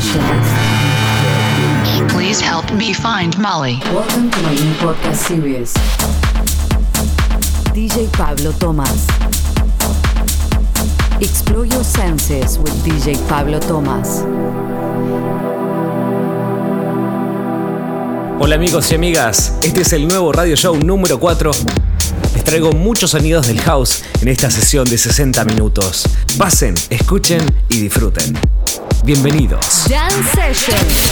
Sessions. Please help me find Molly. Welcome to my new podcast series. DJ Pablo Tomás. Explore your senses with DJ Pablo Tomás. Hola amigos y amigas, este es el nuevo radio show número 4. Les traigo muchos sonidos del house en esta sesión de 60 minutos. Pasen, escuchen y disfruten. Bienvenidos. Jam Sessions.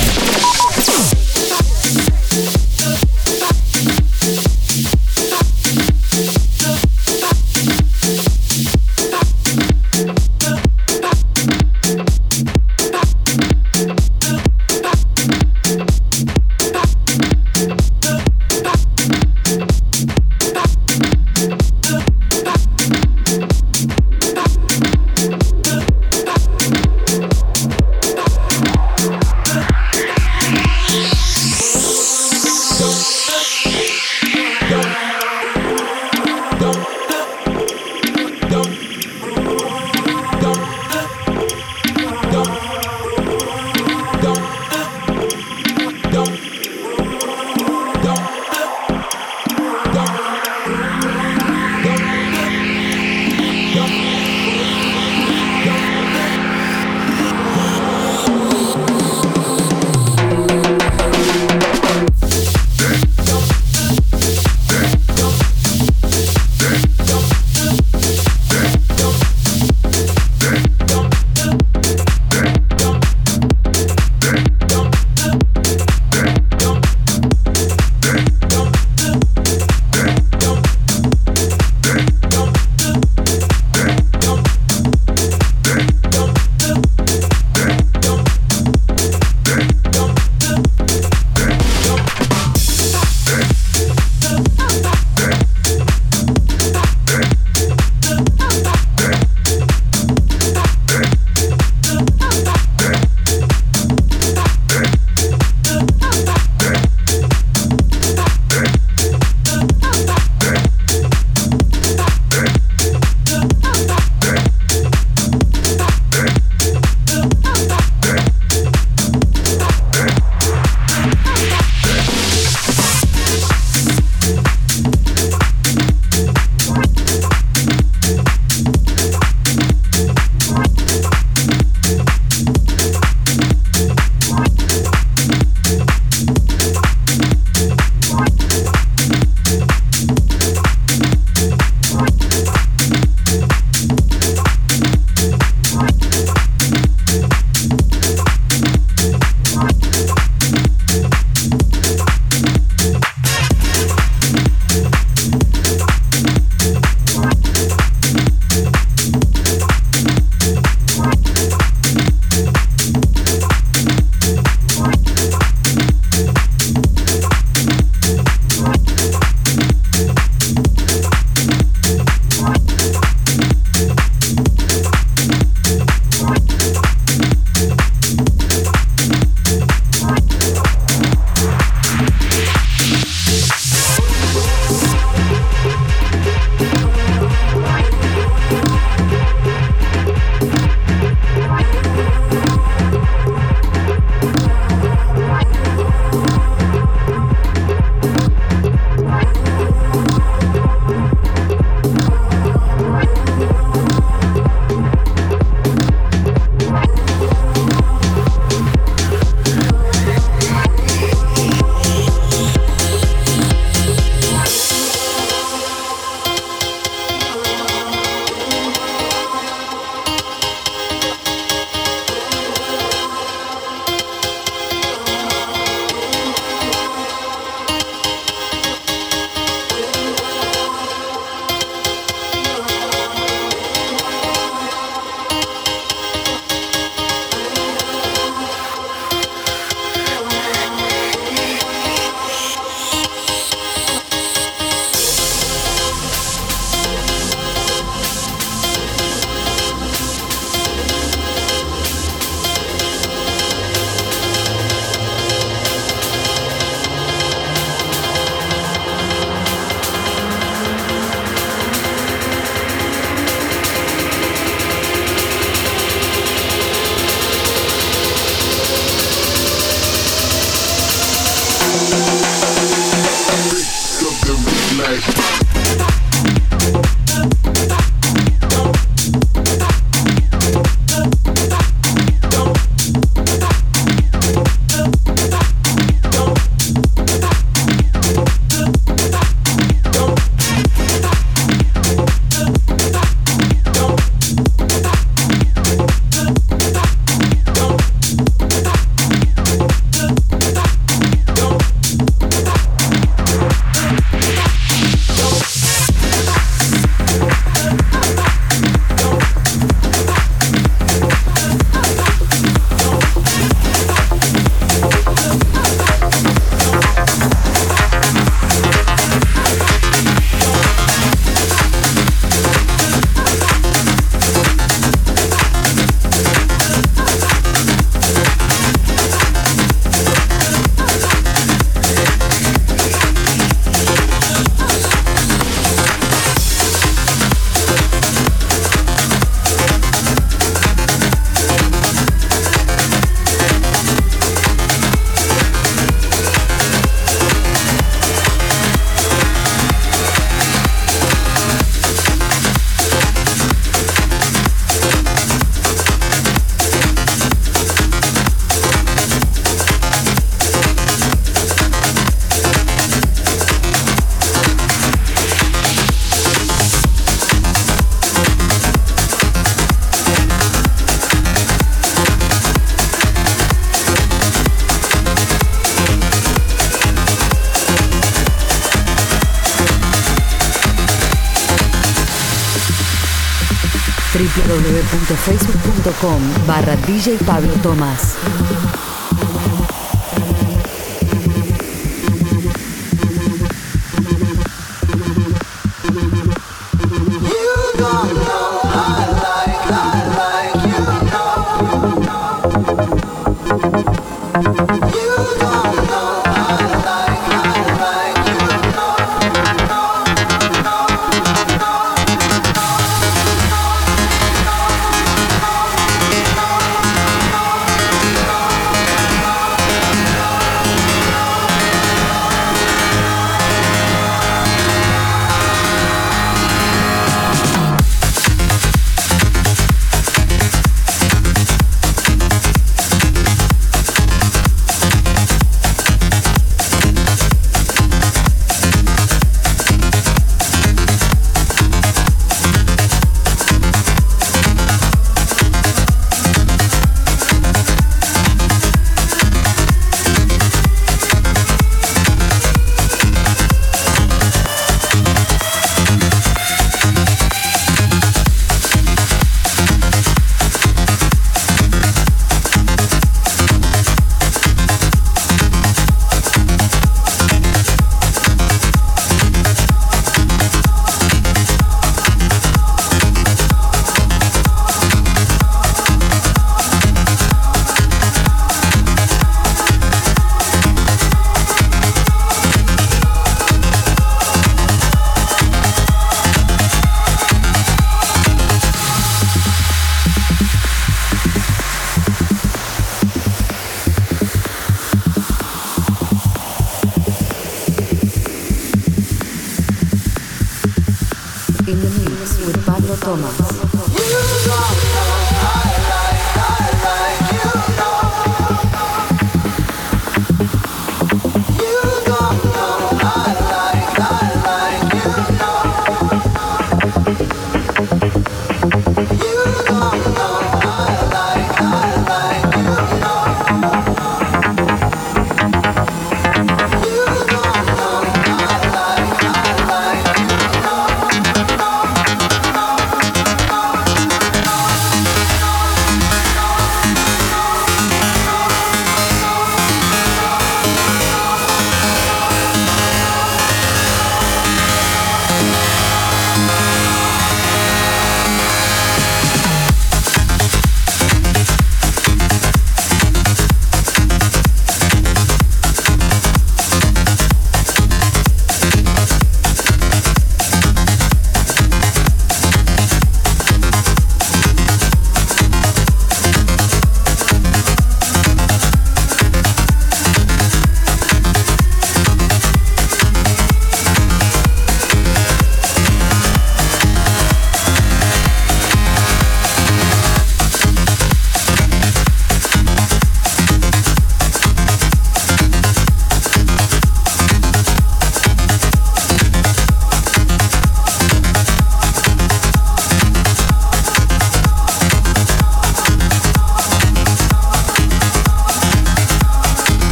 www.facebook.com barra DJ Pablo Tomás.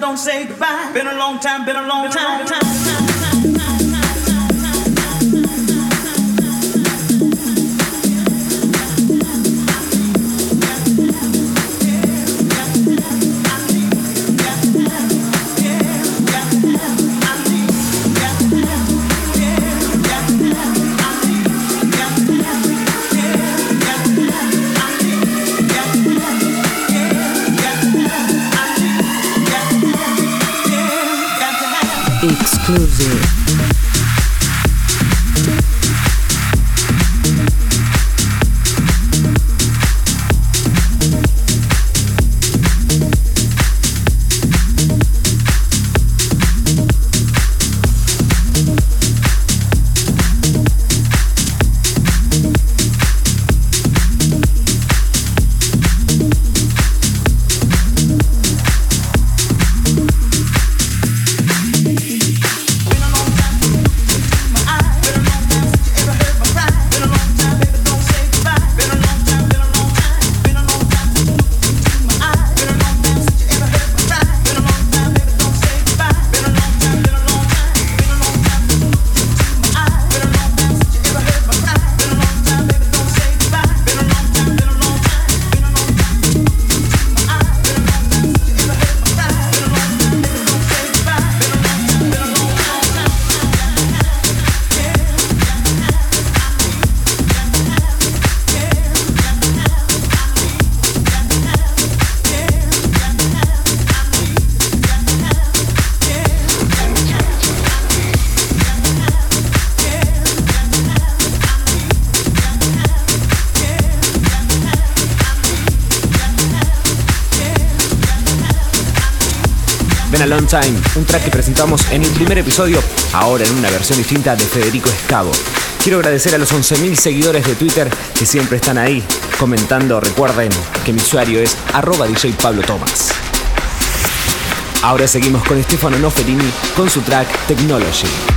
Don't say goodbye. Been a long time, been a long time. time, time, Un track que presentamos en el primer episodio, ahora en una versión distinta de Federico Escavo. Quiero agradecer a los 11.000 seguidores de Twitter que siempre están ahí comentando. Recuerden que mi usuario es arroba DJ Pablo Tomás. Ahora seguimos con Stefano Noferini con su track Technology.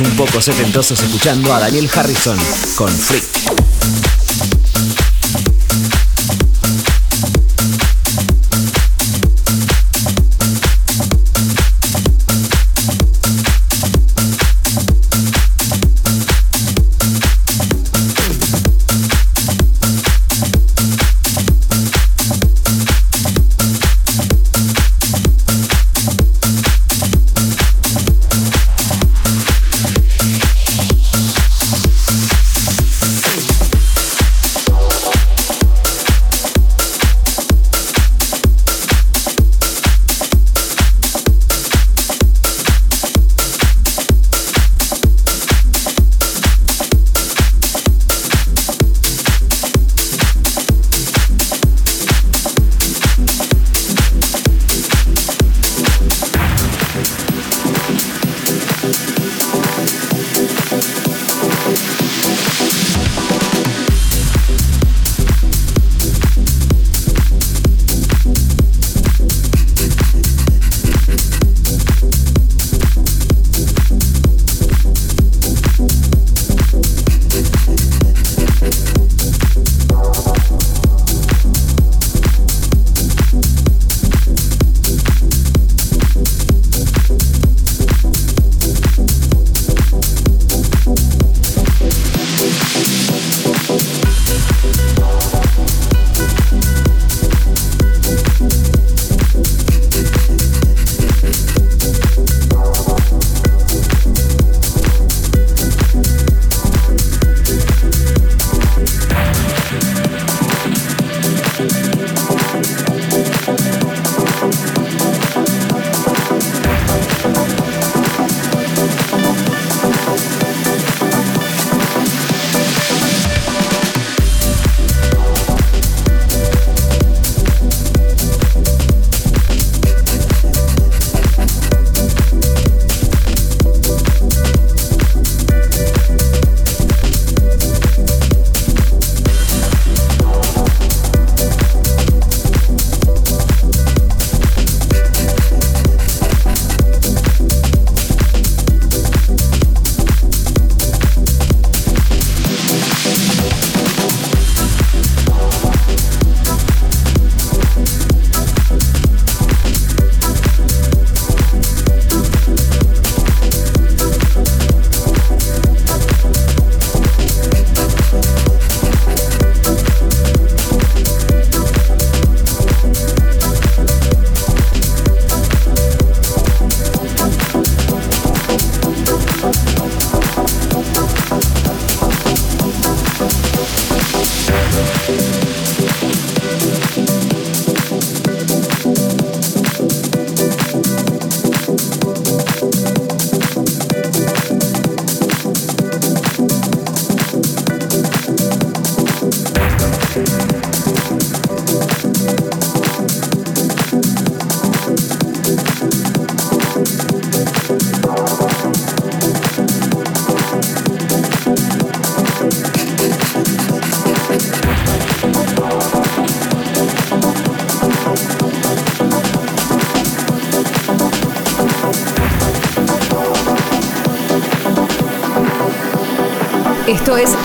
Un poco setentosos escuchando a Daniel Harrison con Freak.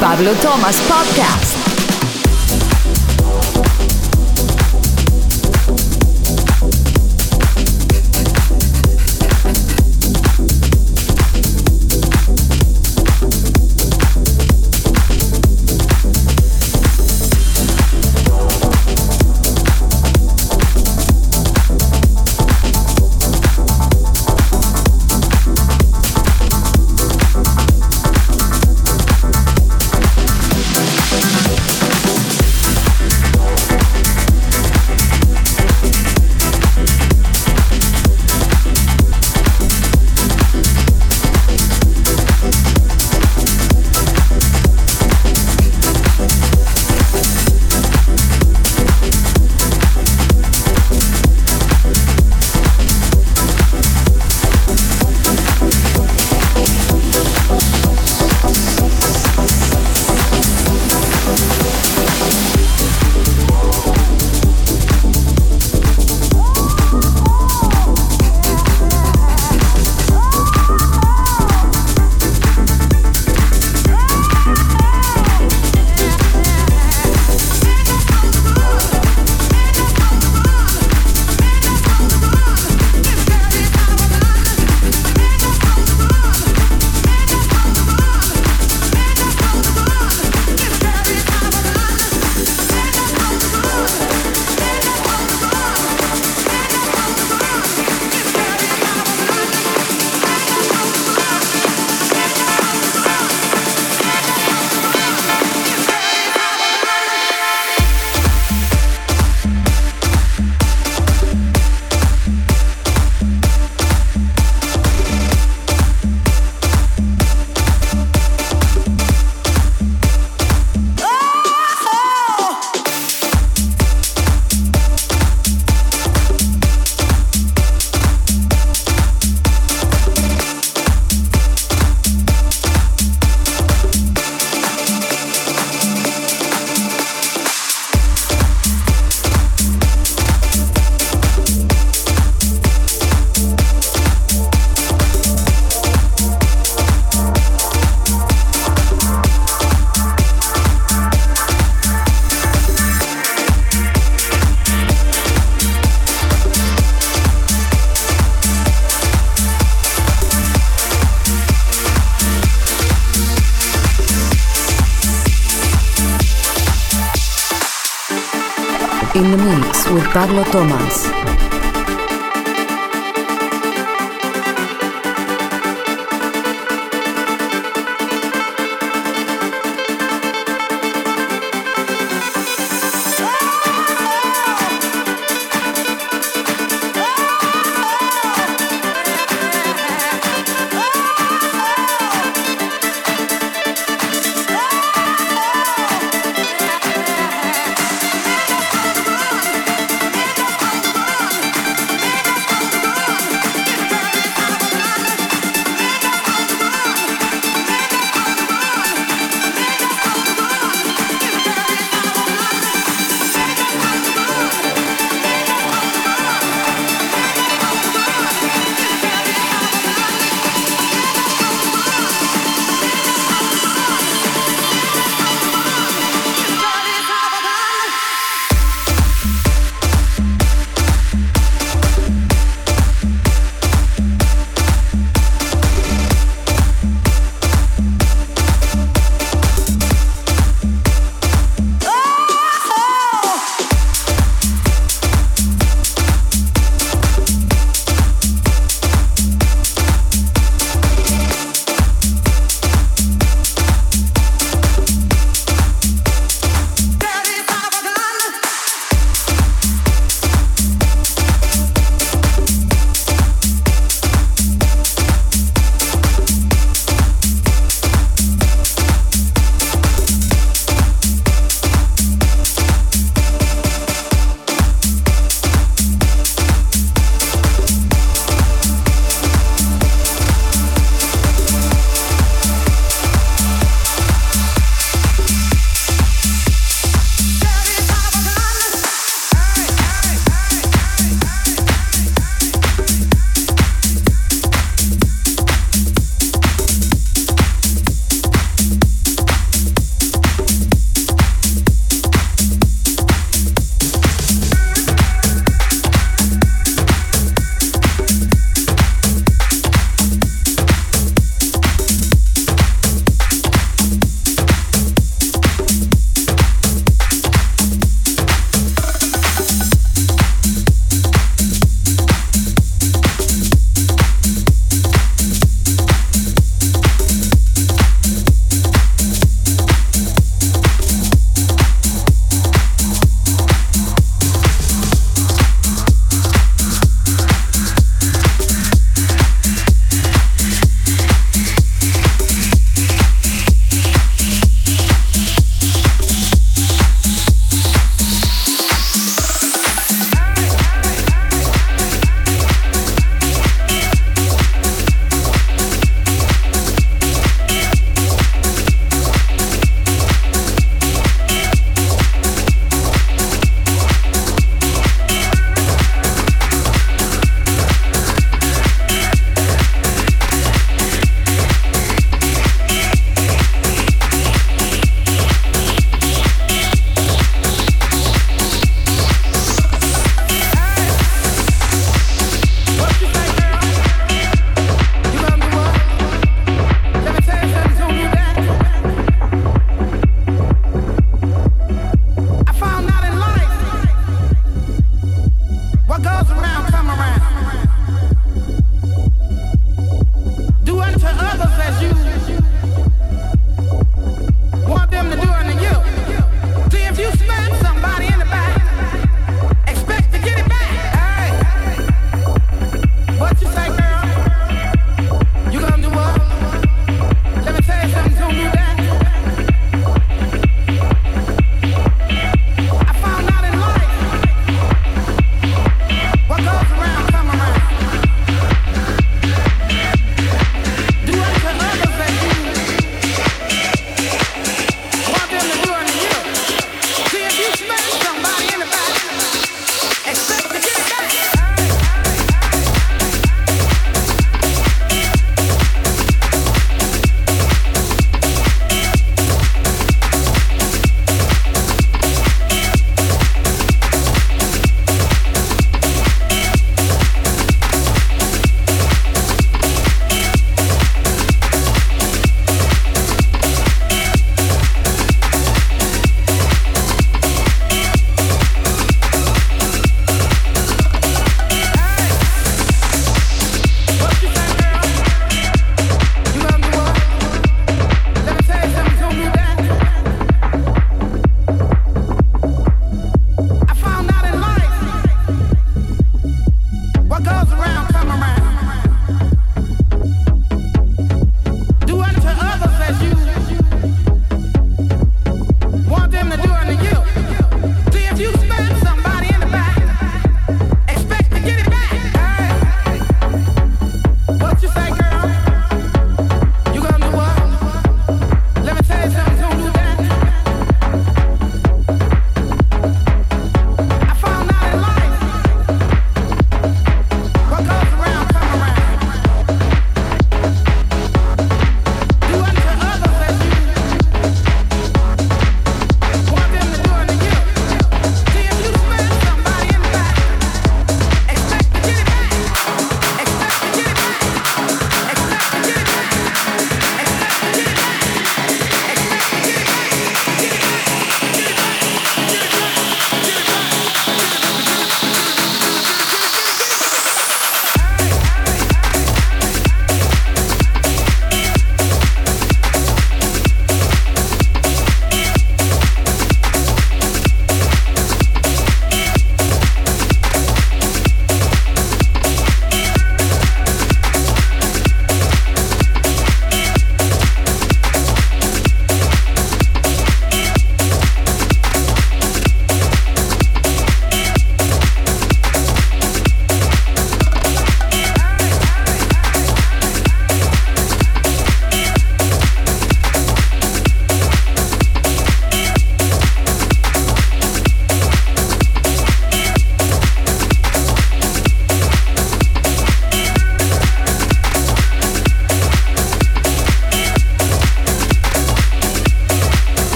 Pablo Thomas Podcast. Pablo Tomás.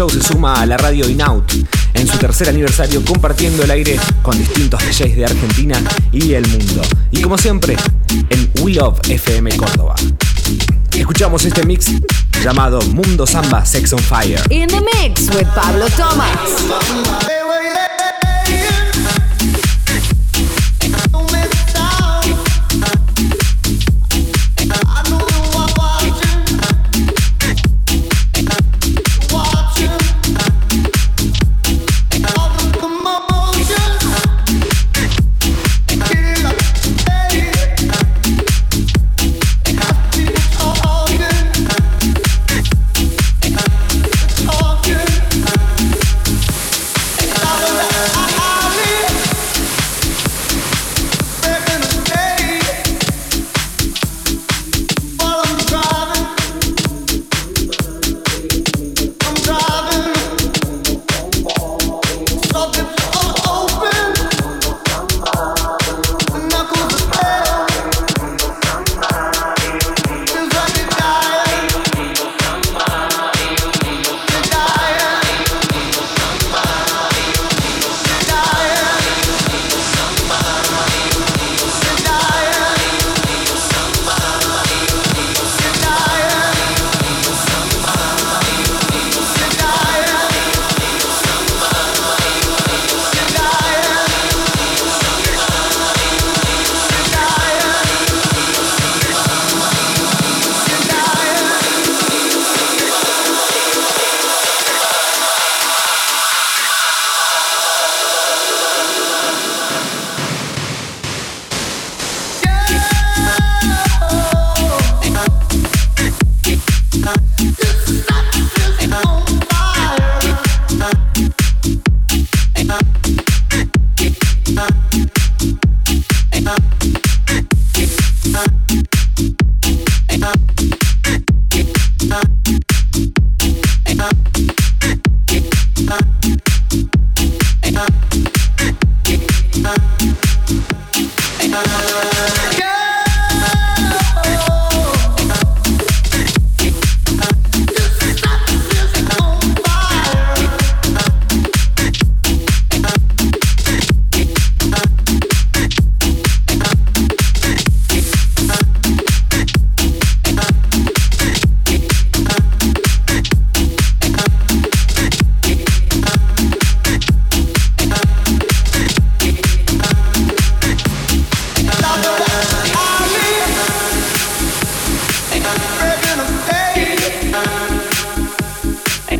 Show se suma a la radio Inout en su tercer aniversario, compartiendo el aire con distintos DJs de Argentina y el mundo. Y como siempre, en We Love FM Córdoba. Escuchamos este mix llamado Mundo Samba Sex on Fire. In the mix with Pablo Thomas.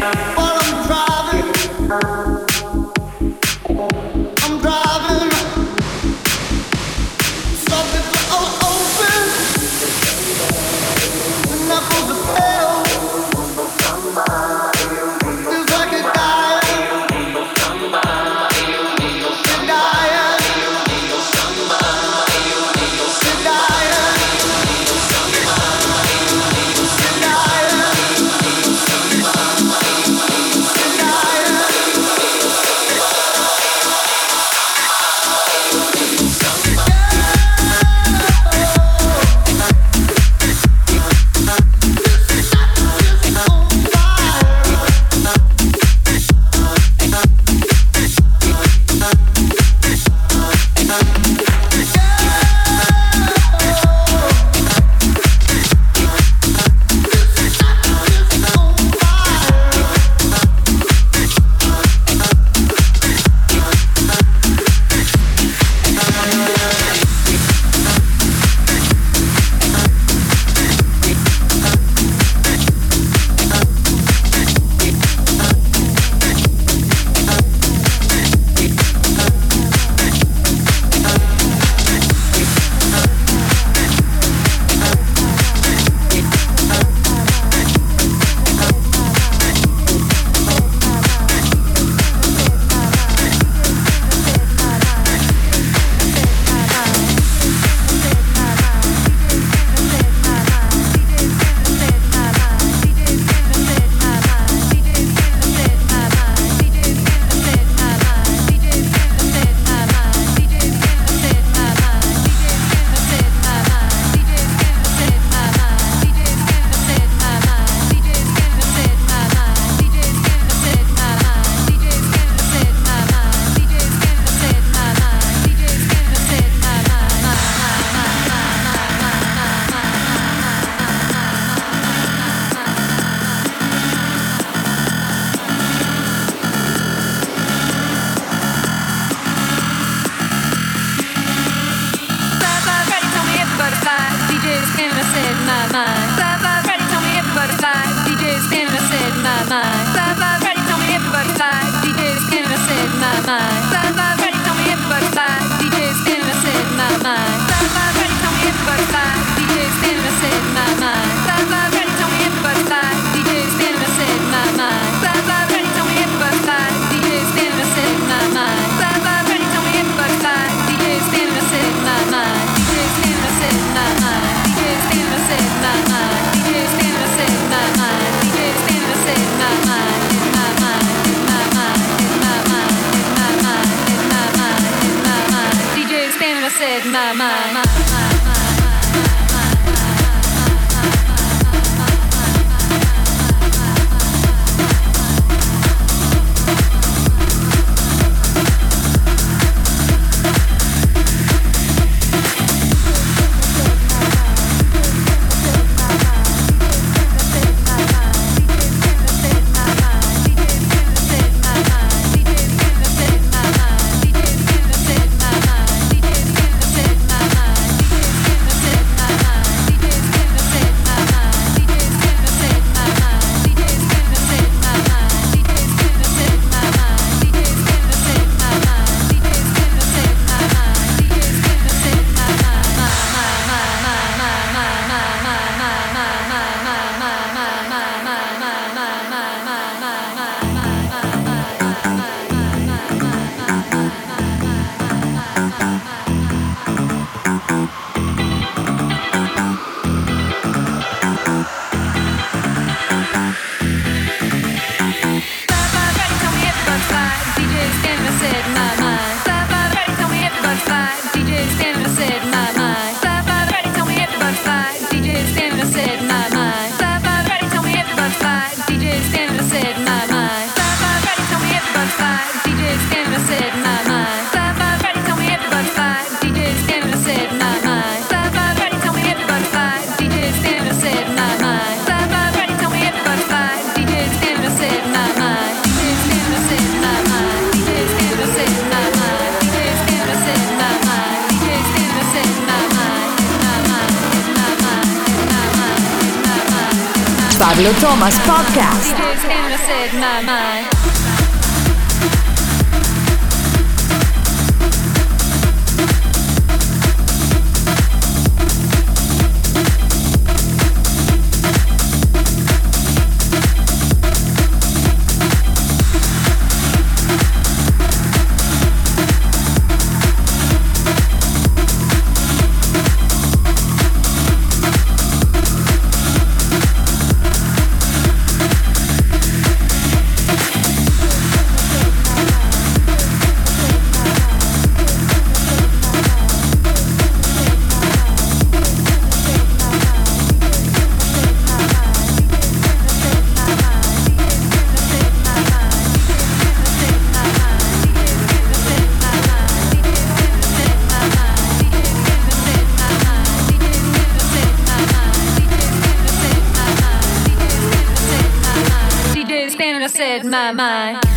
Bye. Thomas Podcast. My mind.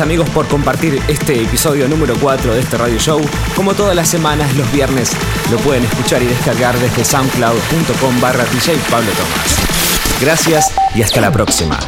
Amigos por compartir este episodio número 4 de este radio show. Como todas las semanas, los viernes lo pueden escuchar y descargar desde soundcloud.com barra DJ Pablo Tomás. Gracias y hasta la próxima.